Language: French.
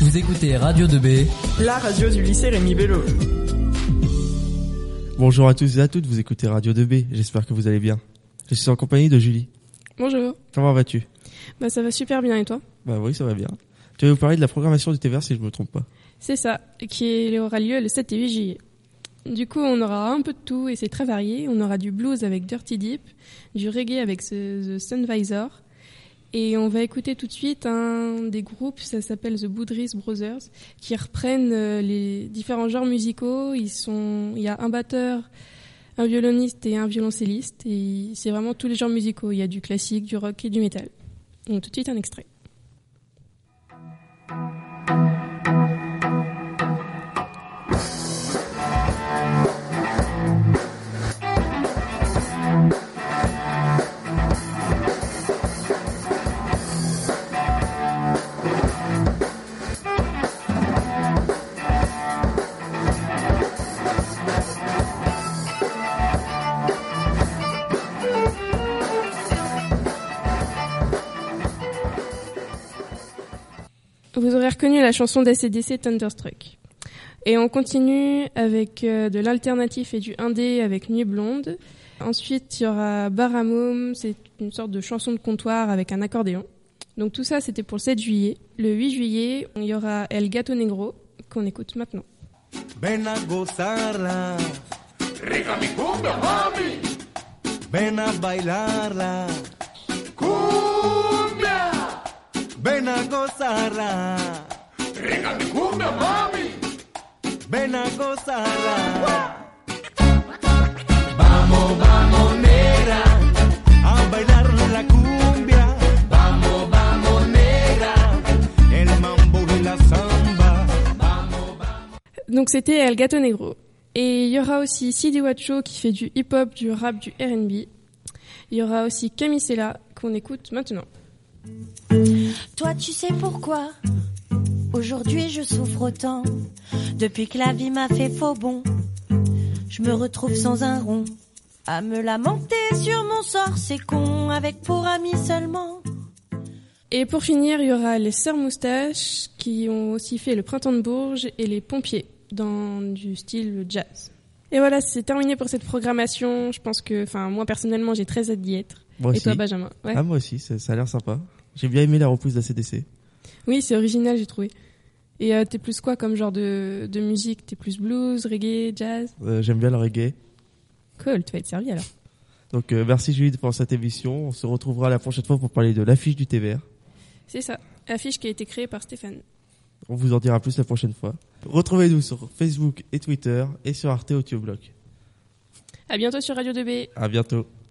Vous écoutez Radio 2B, la radio du lycée Rémi Bello. Bonjour à tous et à toutes, vous écoutez Radio 2B, j'espère que vous allez bien. Je suis en compagnie de Julie. Bonjour. Comment vas-tu? Bah ça va super bien et toi? Bah oui, ça va bien. Tu vas vous parler de la programmation du TVR si je me trompe pas. C'est ça, qui aura lieu le 7 et 8 juillet. Du coup, on aura un peu de tout et c'est très varié. On aura du blues avec Dirty Deep, du reggae avec The Sunvisor. Et on va écouter tout de suite un des groupes, ça s'appelle The Boudris Brothers, qui reprennent euh, les différents genres musicaux. Il y a un batteur, un violoniste et un violoncelliste. Et c'est vraiment tous les genres musicaux. Il y a du classique, du rock et du métal. Donc tout de suite un extrait. Vous aurez reconnu la chanson d'ACDC Thunderstruck. Et on continue avec euh, de l'alternatif et du indé avec Nuit Blonde. Ensuite, il y aura Baramum, c'est une sorte de chanson de comptoir avec un accordéon. Donc tout ça, c'était pour le 7 juillet. Le 8 juillet, il y aura El Gato Negro, qu'on écoute maintenant. Ven a gozarla. Rica mi cumbia, mami. Ven a bailarla. Ven a gozarla. Rica mi cumbia, mami. Ven a gozarla. Vamos, vamos, negra. A bailar la cumbia. Vamos, vamos, negra. El mambo y la samba. Donc c'était El Gato Negro. Et il y aura aussi Sidi Wacho qui fait du hip-hop, du rap, du R&B. Il y aura aussi Camisela qu'on écoute maintenant. Toi, tu sais pourquoi Aujourd'hui, je souffre autant. Depuis que la vie m'a fait faux bon, je me retrouve sans un rond. À me lamenter sur mon sort, c'est con, avec pour amis seulement. Et pour finir, il y aura les Sœurs Moustaches qui ont aussi fait le Printemps de Bourges et les Pompiers dans du style jazz. Et voilà, c'est terminé pour cette programmation. Je pense que, enfin, moi personnellement, j'ai très hâte d'y être. Moi et aussi. toi, Benjamin? Ouais. Ah moi aussi, ça, ça a l'air sympa. J'ai bien aimé la reprise de la CDC. Oui, c'est original, j'ai trouvé. Et euh, t'es plus quoi comme genre de, de musique? T'es plus blues, reggae, jazz? Euh, J'aime bien le reggae. Cool, tu vas être servi alors. Donc euh, merci Julie pour cette émission. On se retrouvera la prochaine fois pour parler de l'affiche du TVR. C'est ça, affiche qui a été créée par Stéphane. On vous en dira plus la prochaine fois. Retrouvez-nous sur Facebook et Twitter et sur Arte Audiobloc. À bientôt sur Radio 2B. À bientôt.